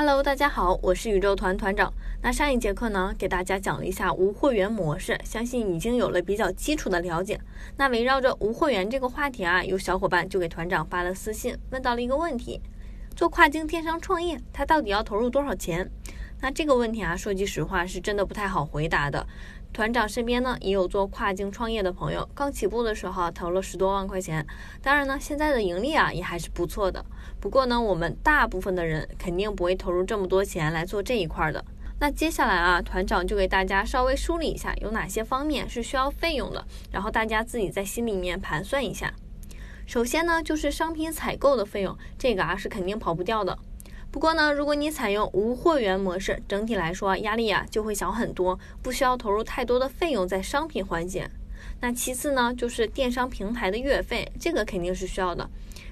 Hello，大家好，我是宇宙团团长。那上一节课呢，给大家讲了一下无货源模式，相信已经有了比较基础的了解。那围绕着无货源这个话题啊，有小伙伴就给团长发了私信，问到了一个问题：做跨境电商创业，他到底要投入多少钱？那这个问题啊，说句实话，是真的不太好回答的。团长身边呢也有做跨境创业的朋友，刚起步的时候投了十多万块钱，当然呢，现在的盈利啊也还是不错的。不过呢，我们大部分的人肯定不会投入这么多钱来做这一块的。那接下来啊，团长就给大家稍微梳理一下有哪些方面是需要费用的，然后大家自己在心里面盘算一下。首先呢，就是商品采购的费用，这个啊是肯定跑不掉的。不过呢，如果你采用无货源模式，整体来说压力啊就会小很多，不需要投入太多的费用在商品环节。那其次呢，就是电商平台的月费，这个肯定是需要的。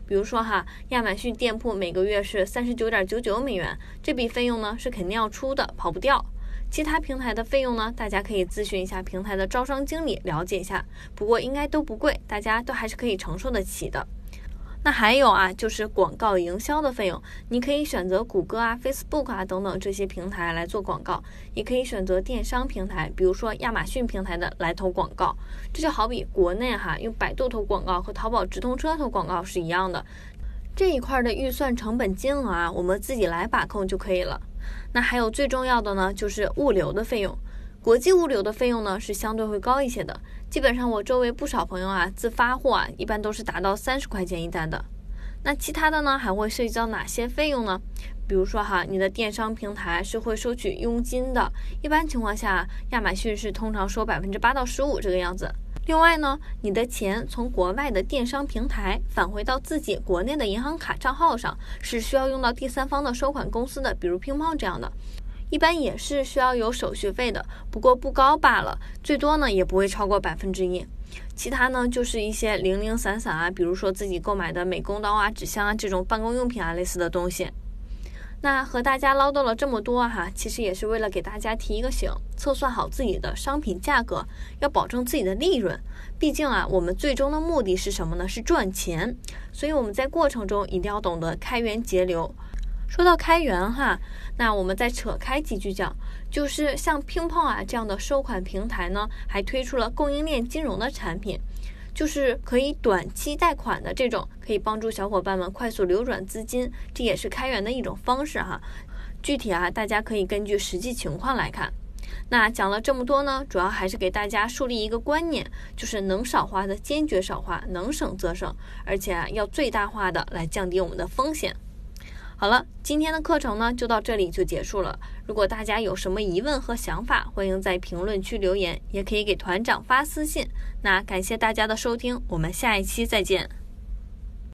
比如说哈，亚马逊店铺每个月是三十九点九九美元，这笔费用呢是肯定要出的，跑不掉。其他平台的费用呢，大家可以咨询一下平台的招商经理了解一下，不过应该都不贵，大家都还是可以承受得起的。那还有啊，就是广告营销的费用，你可以选择谷歌啊、Facebook 啊等等这些平台来做广告，也可以选择电商平台，比如说亚马逊平台的来投广告。这就好比国内哈用百度投广告和淘宝直通车投广告是一样的，这一块的预算成本金额啊，我们自己来把控就可以了。那还有最重要的呢，就是物流的费用。国际物流的费用呢是相对会高一些的，基本上我周围不少朋友啊自发货啊，一般都是达到三十块钱一单的。那其他的呢还会涉及到哪些费用呢？比如说哈，你的电商平台是会收取佣金的，一般情况下，亚马逊是通常收百分之八到十五这个样子。另外呢，你的钱从国外的电商平台返回到自己国内的银行卡账号上，是需要用到第三方的收款公司的，比如乒乓这样的。一般也是需要有手续费的，不过不高罢了，最多呢也不会超过百分之一。其他呢就是一些零零散散啊，比如说自己购买的美工刀啊、纸箱啊这种办公用品啊类似的东西。那和大家唠叨了这么多哈，其实也是为了给大家提一个醒，测算好自己的商品价格，要保证自己的利润。毕竟啊，我们最终的目的是什么呢？是赚钱。所以我们在过程中一定要懂得开源节流。说到开源哈，那我们再扯开几句讲，就是像乒乓啊这样的收款平台呢，还推出了供应链金融的产品，就是可以短期贷款的这种，可以帮助小伙伴们快速流转资金，这也是开源的一种方式哈。具体啊，大家可以根据实际情况来看。那讲了这么多呢，主要还是给大家树立一个观念，就是能少花的坚决少花，能省则省，而且啊要最大化的来降低我们的风险。好了，今天的课程呢就到这里就结束了。如果大家有什么疑问和想法，欢迎在评论区留言，也可以给团长发私信。那感谢大家的收听，我们下一期再见。